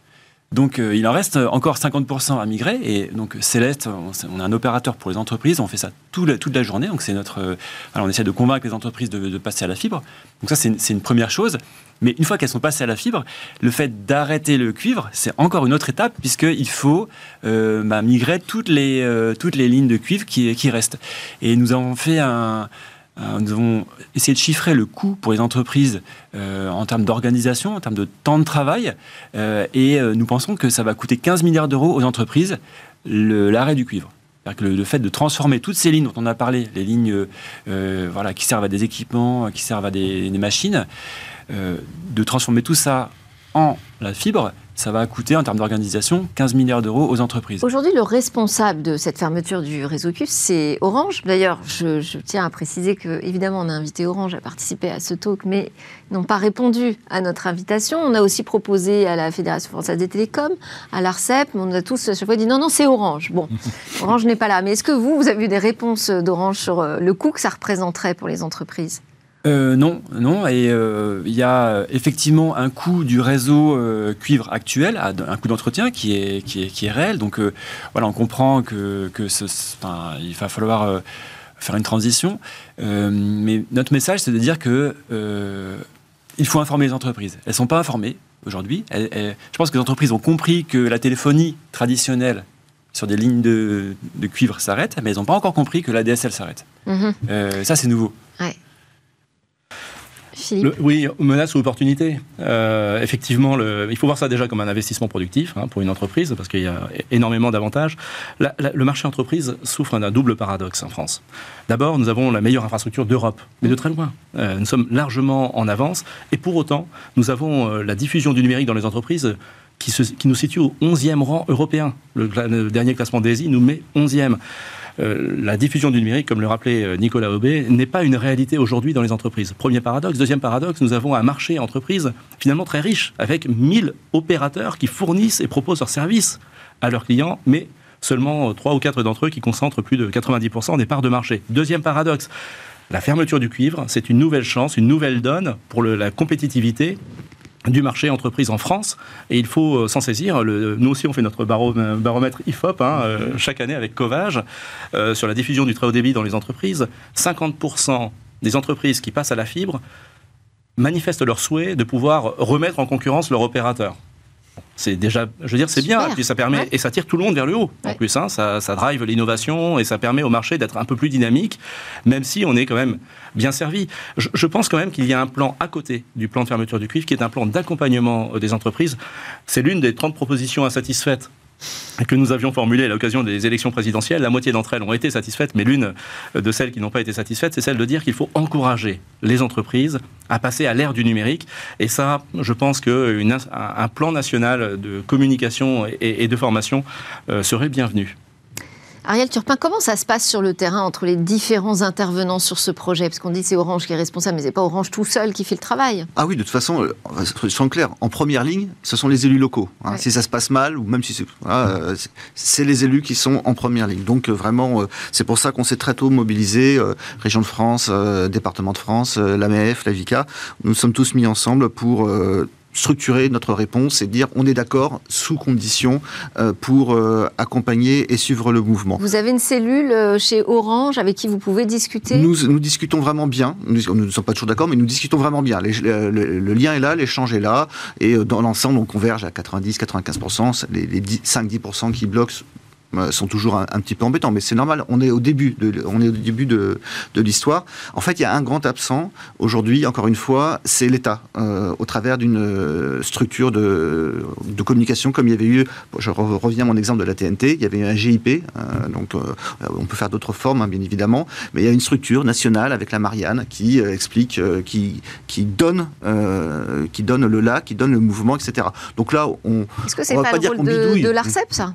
Donc euh, il en reste encore 50% à migrer. Et donc Céleste, on, est un opérateur pour les entreprises, on fait ça toute la journée. Donc c'est notre, euh, on essaie de convaincre les entreprises de, passer à la fibre. Donc ça c'est une, première chose. Mais une fois qu'elles sont passées à la fibre, le fait d'arrêter le cuivre, c'est encore une autre étape puisqu'il faut euh, bah, migrer toutes les, toutes les lignes de cuivre qui, qui restent. Et nous avons fait un, euh, nous avons essayé de chiffrer le coût pour les entreprises euh, en termes d'organisation, en termes de temps de travail, euh, et nous pensons que ça va coûter 15 milliards d'euros aux entreprises l'arrêt du cuivre. Que le, fait de transformer toutes ces lignes dont on a parlé, les lignes qui servent à des équipements, qui servent à des machines, de transformer tout ça en la fibre, ça va coûter en termes d'organisation 15 milliards d'euros aux entreprises. Aujourd'hui, le responsable de cette fermeture du réseau cuivre, c'est Orange. D'ailleurs, je, tiens à préciser que, évidemment, on a invité Orange à participer à ce talk, mais ils n'ont pas répondu à notre invitation. On a aussi proposé à la Fédération française des télécoms, à l'ARCEP, mais on a tous à chaque fois dit non, non, c'est Orange. Bon, Orange n'est pas là. Mais est-ce que vous, vous avez eu des réponses d'Orange sur euh, le coût que ça représenterait pour les entreprises? Euh, non, non, et euh, il y a effectivement un coût du réseau euh, cuivre actuel, un coût d'entretien qui est, qui, est, qui est réel. Donc voilà, on comprend que, que ce, il va falloir faire une transition. mais notre message, c'est de dire que il faut informer les entreprises. Elles ne sont pas informées aujourd'hui. Je pense que les entreprises ont compris que la téléphonie traditionnelle sur des lignes de, de cuivre s'arrête, mais elles n'ont pas encore compris que la DSL s'arrête. Mm-hmm. ça, c'est nouveau. Ouais oui, menace ou opportunité. Euh, effectivement, le, il faut voir ça déjà comme un investissement productif hein, pour une entreprise, parce qu'il y a énormément d'avantages. le marché entreprise souffre d'un double paradoxe en France. D'abord, nous avons la meilleure infrastructure d'Europe, mais de très loin. Euh, nous sommes largement en avance, et pour autant, nous avons euh, la diffusion du numérique dans les entreprises qui, se, qui nous situe au 11e rang européen. Le, dernier classement d'Asie nous met 11e. Euh, la diffusion du numérique, comme le rappelait euh, Nicolas Aubé, n'est pas une réalité aujourd'hui dans les entreprises. Premier paradoxe. Deuxième paradoxe, nous avons un marché entreprise finalement très riche, avec 1000 opérateurs qui fournissent et proposent leurs services à leurs clients, mais seulement 3 ou 4 d'entre eux qui concentrent plus de 90% des parts de marché. Deuxième paradoxe. La fermeture du cuivre, c'est une nouvelle chance, une nouvelle donne pour la compétitivité du marché entreprise en France et il faut euh, s'en saisir. nous aussi, on fait notre baromètre IFOP hein, euh, chaque année avec Covage euh, sur la diffusion du très haut débit dans les entreprises. 50% des entreprises qui passent à la fibre manifestent leur souhait de pouvoir remettre en concurrence leur opérateur. C'est déjà, je veux dire, c'est bien, et puis ça permet, et ça tire tout le monde vers le haut. En plus, hein, ça, ça drive l'innovation et ça permet au marché d'être un peu plus dynamique, même si on est quand même bien servi. Je, pense quand même qu'il y a un plan à côté du plan de fermeture du cuivre, qui est un plan d'accompagnement des entreprises. C'est l'une des 30 propositions insatisfaites que nous avions formulées à l'occasion des élections présidentielles. La moitié d'entre elles ont été satisfaites, mais l'une de celles qui n'ont pas été satisfaites, c'est celle de dire qu'il faut encourager les entreprises à passer à l'ère du numérique. Et ça, je pense qu'un plan national de communication et, de formation euh, serait bienvenu. Ariel Turpin, comment ça se passe sur le terrain entre les différents intervenants sur ce projet? Parce qu'on dit c'est Orange qui est responsable, mais c'est pas Orange tout seul qui fait le travail. Ah oui, de toute façon, soyons clair, en première ligne, ce sont les élus locaux. Hein. Si ça se passe mal, ou même si c'est... Euh, c'est les élus qui sont en première ligne. Donc euh, vraiment, euh, c'est pour ça qu'on s'est très tôt mobilisé, Région de France, Département de France, l'AMF, la VICA. Nous sommes tous mis ensemble pour structurer notre réponse et dire on est d'accord sous condition euh, pour euh, accompagner et suivre le mouvement. Vous avez une cellule euh, chez Orange avec qui vous pouvez discuter? Nous, nous discutons vraiment bien. Nous, ne sommes pas toujours d'accord, mais nous discutons vraiment bien. le, lien est là, l'échange est là, et dans l'ensemble, on converge à 90-95%. Les, les 5-10% qui bloquent sont toujours un, petit peu embêtants, mais c'est normal. On est au début de, on est au début de, de l'histoire. En fait, il y a un grand absent aujourd'hui. Encore une fois, c'est l'État, euh, au travers d'une euh, structure de, de, communication, comme il y avait eu. Je reviens à mon exemple de la TNT. Il y avait un GIP, donc on peut faire d'autres formes, hein, bien évidemment, mais il y a une structure nationale avec la Marianne qui explique, qui qui donne, qui donne le là, qui donne le mouvement, etc. Donc là, on. Est-ce que c'est pas, pas, le rôle de, de l'Arcep, ça?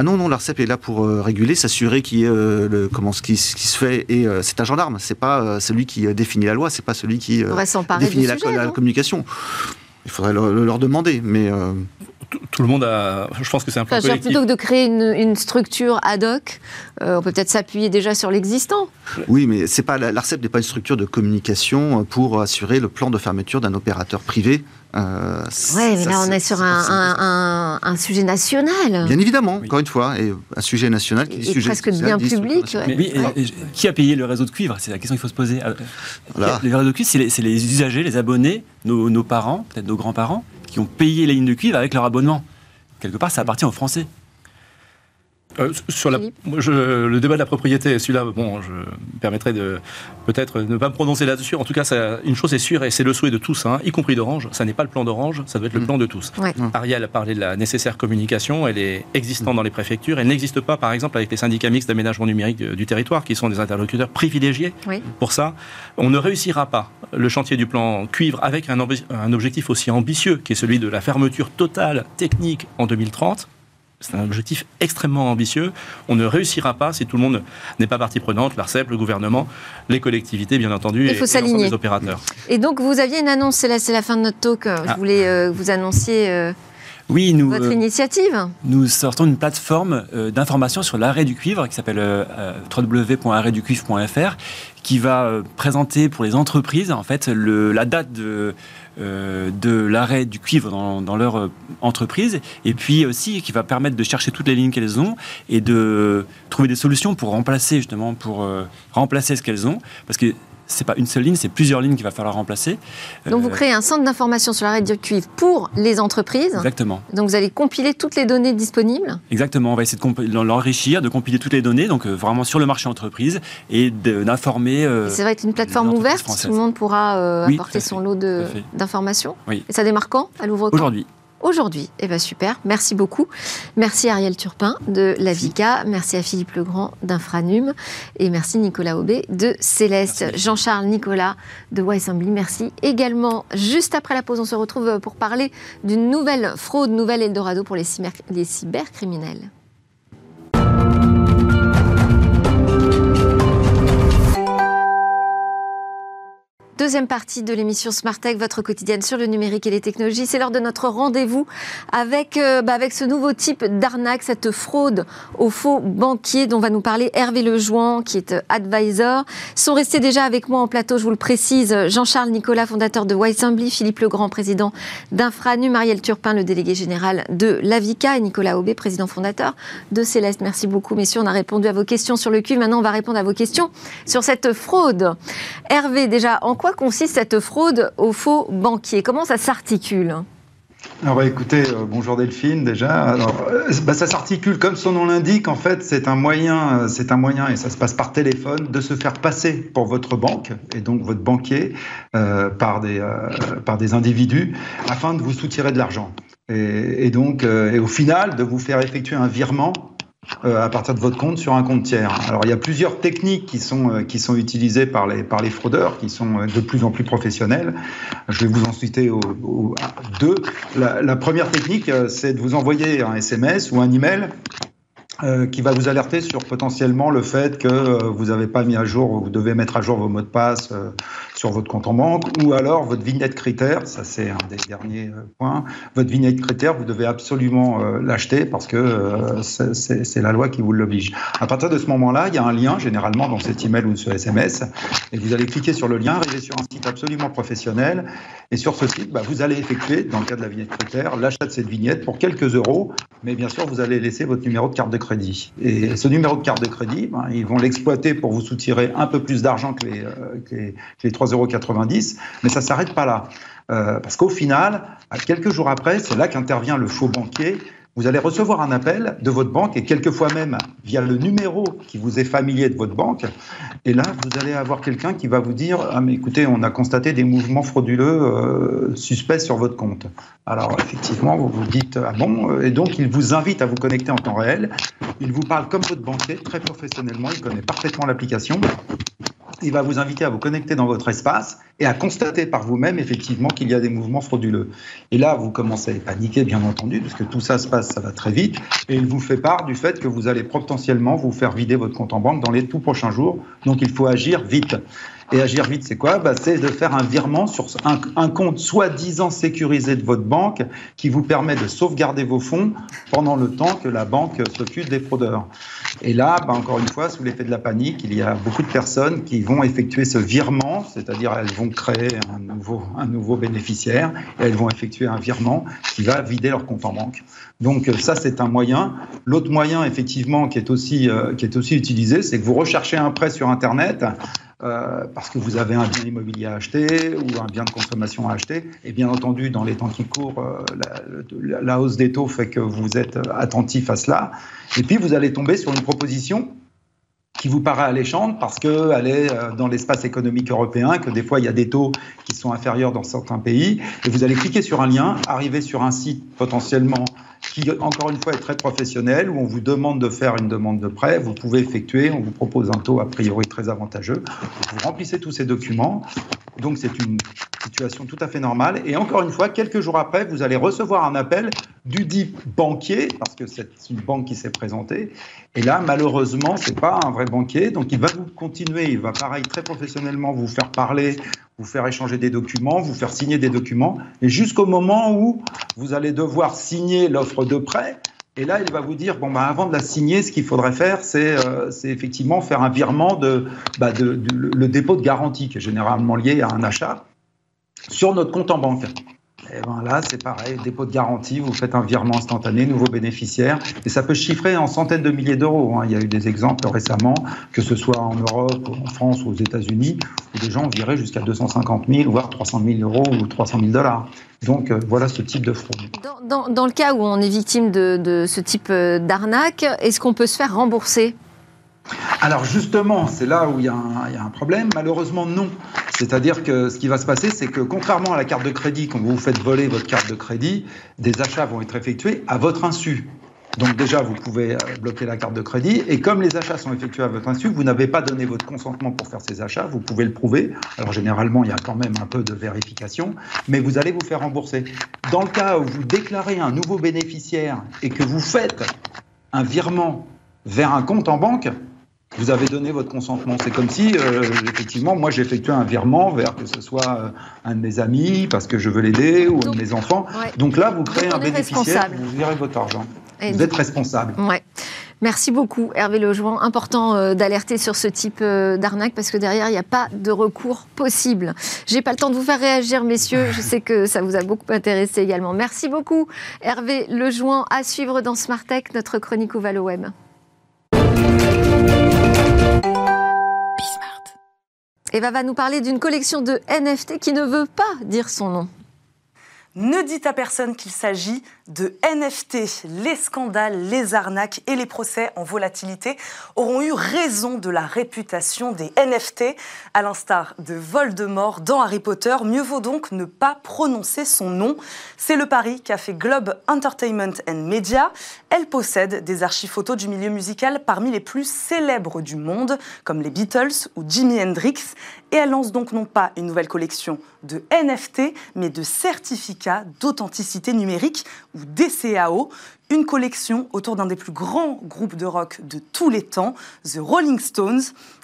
Ah non, non, l'ARCEP est là pour euh, réguler, s'assurer qu'il y ait euh, le, comment, ce, qui, se fait. Et euh, c'est un gendarme, c'est pas celui qui définit la loi, c'est pas celui qui définit la, la, communication. Il faudrait leur demander, mais tout le monde a. Je pense que c'est un peu enfin, Plutôt que de créer une, structure ad hoc, on peut peut-être s'appuyer déjà sur l'existant. Oui, mais c'est pas l'Arcep n'est pas une structure de communication pour assurer le plan de fermeture d'un opérateur privé euh, oui, mais là, on est sur un, sujet national. Bien évidemment, encore une fois, et un sujet national qui est presque bien public. qui a payé le réseau de cuivre? C'est la question qu'il faut se poser. Euh, le réseau de cuivre, c'est les, usagers, les abonnés, nos, nos parents, peut-être nos grands-parents, qui ont payé les lignes de cuivre avec leur abonnement. Quelque part, ça appartient aux Français. Euh, sur la, le débat de la propriété, celui-là, bon, je me permettrai de peut-être ne pas me prononcer là-dessus. En tout cas, ça, une chose est sûre, et c'est le souhait de tous, hein, y compris d'Orange. Ça n'est pas le plan d'Orange, ça doit être le mm. plan de tous. Ariel a parlé de la nécessaire communication, elle est existante dans les préfectures. Elle n'existe pas, par exemple, avec les syndicats mixtes d'aménagement numérique du territoire, qui sont des interlocuteurs privilégiés. Pour ça, on ne réussira pas le chantier du plan cuivre avec un, un objectif aussi ambitieux, qui est celui de la fermeture totale technique en 2030 c'est un objectif extrêmement ambitieux. On ne réussira pas si tout le monde n'est pas partie prenante, l'ARCEP, le gouvernement, les collectivités, bien entendu, Il faut et, et les opérateurs. Et donc, vous aviez une annonce, c'est la, la fin de notre talk. Je ah. voulais euh, vous annonciez euh, oui, nous, votre euh, initiative. Nous sortons une plateforme d'information sur l'arrêt du cuivre qui s'appelle www.arrêtducuivre.fr qui va présenter pour les entreprises en fait le, la date de euh, de l'arrêt du cuivre dans, leur euh, entreprise, et puis aussi qui va permettre de chercher toutes les lignes qu'elles ont et de trouver des solutions pour remplacer justement pour euh, remplacer ce qu'elles ont, parce que c'est pas une seule ligne, c'est plusieurs lignes qu'il va falloir remplacer. Donc vous euh, créez un centre d'information sur l'arrêt du cuivre pour les entreprises. Exactement. Donc vous allez compiler toutes les données disponibles. Exactement. On va essayer de l'enrichir, de compiler toutes les données, donc euh, vraiment sur le marché entreprise et d'informer. Euh, ça va être une plateforme ouverte. Tout le monde pourra apporter son lot d'informations. Oui. Et ça démarre quand? À l'ouvre Aujourd'hui aujourd'hui. Eh bien super, merci beaucoup. Merci Ariel Turpin de la VICA, merci à Philippe Legrand d'Infranum et merci Nicolas Aubé de Céleste. Jean-Charles Nicolas de Assembly, merci également. Juste après la pause, on se retrouve pour parler d'une nouvelle fraude, nouvelle Eldorado pour les, cybercriminels. Deuxième partie de l'émission Smart Tech, votre quotidienne sur le numérique et les technologies. C'est l'heure de notre rendez-vous avec, euh, bah, avec ce nouveau type d'arnaque, cette fraude aux faux banquiers dont va nous parler Hervé Lejoin, qui est euh, advisor. Sont restés déjà avec moi en plateau, je vous le précise, Jean-Charles Nicolas, fondateur de Whitesambly, Philippe Legrand, président d'Infranu, Marielle Turpin, le délégué général de l'Avica, et Nicolas Aubé, président fondateur de Céleste. Merci beaucoup, messieurs. On a répondu à vos questions sur le cul. Maintenant, on va répondre à vos questions sur cette fraude. Hervé, déjà, en quoi consiste cette fraude aux faux banquiers? Comment ça s'articule? Alors bah, écoutez, euh, bonjour Delphine déjà. Alors, euh, bah, ça s'articule comme son nom l'indique. En fait, c'est un moyen, euh, c'est un moyen et ça se passe par téléphone de se faire passer pour votre banque et donc votre banquier par des par des individus afin de vous soutirer de l'argent. Et, et, donc, et au final, de vous faire effectuer un virement à partir de votre compte sur un compte tiers. Alors il y a plusieurs techniques qui sont, euh, qui sont utilisées par les, par les fraudeurs, qui sont euh, de plus en plus professionnelles. Je vais vous en citer deux. La, la première technique, c'est de vous envoyer un SMS ou un email euh, qui va vous alerter sur potentiellement le fait que euh, vous n'avez pas mis à jour, vous devez mettre à jour vos mots de passe euh, sur votre compte en banque, ou alors votre vignette critère, ça c'est un des derniers points, votre vignette critère, vous devez absolument l'acheter parce que c'est la loi qui vous l'oblige. À partir de ce moment-là, il y a un lien généralement dans cet email ou ce SMS, et vous allez cliquer sur le lien, arriver sur un site absolument professionnel, et sur ce site, bah, vous allez effectuer, dans le cas de la vignette critère, l'achat de cette vignette pour quelques euros, mais bien sûr, vous allez laisser votre numéro de carte de crédit. Et ce numéro de carte de crédit, ben, ils vont l'exploiter pour vous soutirer un peu plus d'argent que les, euh, les, 3,90 euros, mais ça ne s'arrête pas là. Euh, parce qu'au final, quelques jours après, c'est là qu'intervient le faux banquier vous allez recevoir un appel de votre banque et quelquefois même via le numéro qui vous est familier de votre banque. Et là, vous allez avoir quelqu'un qui va vous dire Ah, mais écoutez, on a constaté des mouvements frauduleux euh, suspects sur votre compte. Alors, effectivement, vous vous dites Ah bon? Et donc, il vous invite à vous connecter en temps réel. Il vous parle comme votre banquier, très professionnellement. Il connaît parfaitement l'application il va vous inviter à vous connecter dans votre espace et à constater par vous-même effectivement qu'il y a des mouvements frauduleux. Et là, vous commencez à paniquer, bien entendu, parce que tout ça se passe, ça va très vite, et il vous fait part du fait que vous allez potentiellement vous faire vider votre compte en banque dans les tout prochains jours. Donc il faut agir vite. Et agir vite, c'est quoi? Bah, C'est de faire un virement sur un, compte soi-disant sécurisé de votre banque qui vous permet de sauvegarder vos fonds pendant le temps que la banque s'occupe des fraudeurs. Et là, bah, encore une fois, sous l'effet de la panique, il y a beaucoup de personnes qui vont effectuer ce virement, c'est-à-dire elles vont créer un nouveau, un nouveau bénéficiaire et elles vont effectuer un virement qui va vider leur compte en banque. Donc ça, c'est un moyen. L'autre moyen, effectivement, qui est aussi, euh, qui est aussi utilisé, c'est que vous recherchez un prêt sur Internet euh, parce que vous avez un bien immobilier à acheter ou un bien de consommation à acheter. Et bien entendu, dans les temps qui courent, euh, la, la, hausse des taux fait que vous êtes attentif à cela. Et puis, vous allez tomber sur une proposition qui vous paraît alléchante parce qu'elle est euh, dans l'espace économique européen, que des fois il y a des taux qui sont inférieurs dans certains pays. Et vous allez cliquer sur un lien, arriver sur un site potentiellement qui, encore une fois, est très professionnel, où on vous demande de faire une demande de prêt. Vous pouvez effectuer, on vous propose un taux a priori très avantageux. Vous remplissez tous ces documents. Donc, c'est une situation tout à fait normale. Et encore une fois, quelques jours après, vous allez recevoir un appel du dit banquier, parce que c'est une banque qui s'est présentée. Et là, malheureusement, c'est pas un vrai banquier. Donc, il va vous continuer, il va pareil très professionnellement vous faire parler, vous faire échanger des documents, vous faire signer des documents, et jusqu'au moment où vous allez devoir signer l'offre de prêt. Et là, il va vous dire bon, bah, avant de la signer, ce qu'il faudrait faire, c'est euh, effectivement faire un virement de, bah, de, le dépôt de garantie, qui est généralement lié à un achat, sur notre compte en banque. Et ben là, c'est pareil, dépôt de garantie, vous faites un virement instantané, nouveau bénéficiaire, et ça peut chiffrer en centaines de milliers d'euros. Hein. Il y a eu des exemples récemment, que ce soit en Europe, en France ou aux États-Unis, où des gens viraient jusqu'à 250 000, voire 300 000 euros ou 300 000 dollars. Donc euh, voilà ce type de fraude. Dans, le cas où on est victime de, de ce type euh, d'arnaque, est-ce qu'on peut se faire rembourser? Alors justement, c'est là où il y, a un, problème. Malheureusement, non. C'est-à-dire que ce qui va se passer, c'est que contrairement à la carte de crédit, quand vous vous faites voler votre carte de crédit, des achats vont être effectués à votre insu. Donc déjà, vous pouvez euh, bloquer la carte de crédit. Et comme les achats sont effectués à votre insu, vous n'avez pas donné votre consentement pour faire ces achats, vous pouvez le prouver. Alors généralement, il y a quand même un peu de vérification, mais vous allez vous faire rembourser. Dans le cas où vous déclarez un nouveau bénéficiaire et que vous faites un virement vers un compte en banque, vous avez donné votre consentement. C'est comme si, euh, effectivement, moi j'effectuais un virement vers que ce soit euh, un de mes amis parce que je veux l'aider ou un de mes enfants. Ouais. Donc là, vous créez un bénéficiaire, responsable. vous virez votre argent. Et vous êtes responsable. Ouais. Merci beaucoup, Hervé Lejouan. Important euh, d'alerter sur ce type euh, d'arnaque parce que derrière, il n'y a pas de recours possible. J'ai pas le temps de vous faire réagir, messieurs. Je sais que ça vous a beaucoup intéressé également. Merci beaucoup, Hervé Lejouan. À suivre dans Smart Tech, notre chronique au Valo Web. Eva va nous parler d'une collection de NFT qui ne veut pas dire son nom. Ne dites à personne qu'il s'agit de NFT. Les scandales, les arnaques et les procès en volatilité auront eu raison de la réputation des NFT. À l'instar de Voldemort dans Harry Potter, mieux vaut donc ne pas prononcer son nom. C'est le pari qu'a fait Globe Entertainment and Media. Elle possède des archives photos du milieu musical parmi les plus célèbres du monde, comme les Beatles ou Jimi Hendrix. Et elle lance donc non pas une nouvelle collection de NFT, mais de certificats d'authenticité numérique ou DCAO, une collection autour d'un des plus grands groupes de rock de tous les temps, The Rolling Stones.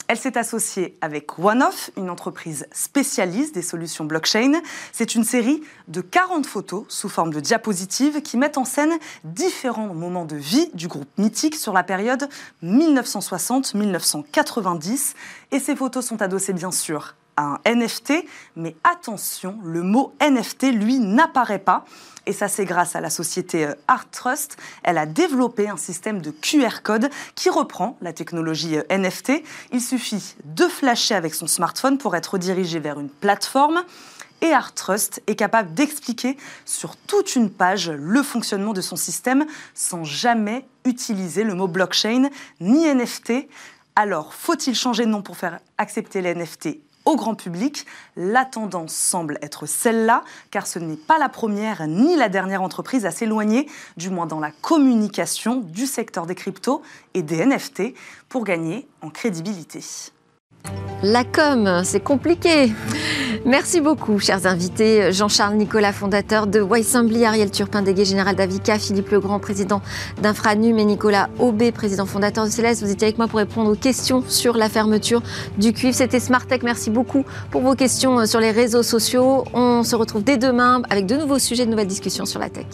Elle s'est associée avec OneOff, une entreprise spécialiste des solutions blockchain. C'est une série de 40 photos sous forme de diapositives qui mettent en scène différents moments de vie du groupe mythique sur la période 1960-1990. Et ces photos sont adossées bien sûr un NFT, mais attention, le mot NFT, lui, n'apparaît pas. Et ça, c'est grâce à la société euh, Art Trust. Elle a développé un système de QR code qui reprend la technologie euh, NFT. Il suffit de flasher avec son smartphone pour être redirigé vers une plateforme. Et Art Trust est capable d'expliquer sur toute une page le fonctionnement de son système sans jamais utiliser le mot blockchain ni NFT. Alors, faut-il changer de nom pour faire accepter les NFT au grand public. La tendance semble être celle-là, car ce n'est pas la première ni la dernière entreprise à s'éloigner, du moins dans la communication du secteur des cryptos et des NFT, pour gagner en crédibilité. La com, c'est compliqué. Merci beaucoup, chers invités. Jean-Charles Nicolas, fondateur de Wiseambly, Ariel Turpin, délégué général d'Avica, Philippe Legrand, président d'Infranum et Nicolas Aubé, président fondateur de Céleste. Vous étiez avec moi pour répondre aux questions sur la fermeture du cuivre. C'était Smart Tech. Merci beaucoup pour vos questions sur les réseaux sociaux. On se retrouve dès demain avec de nouveaux sujets, de nouvelles discussions sur la tech.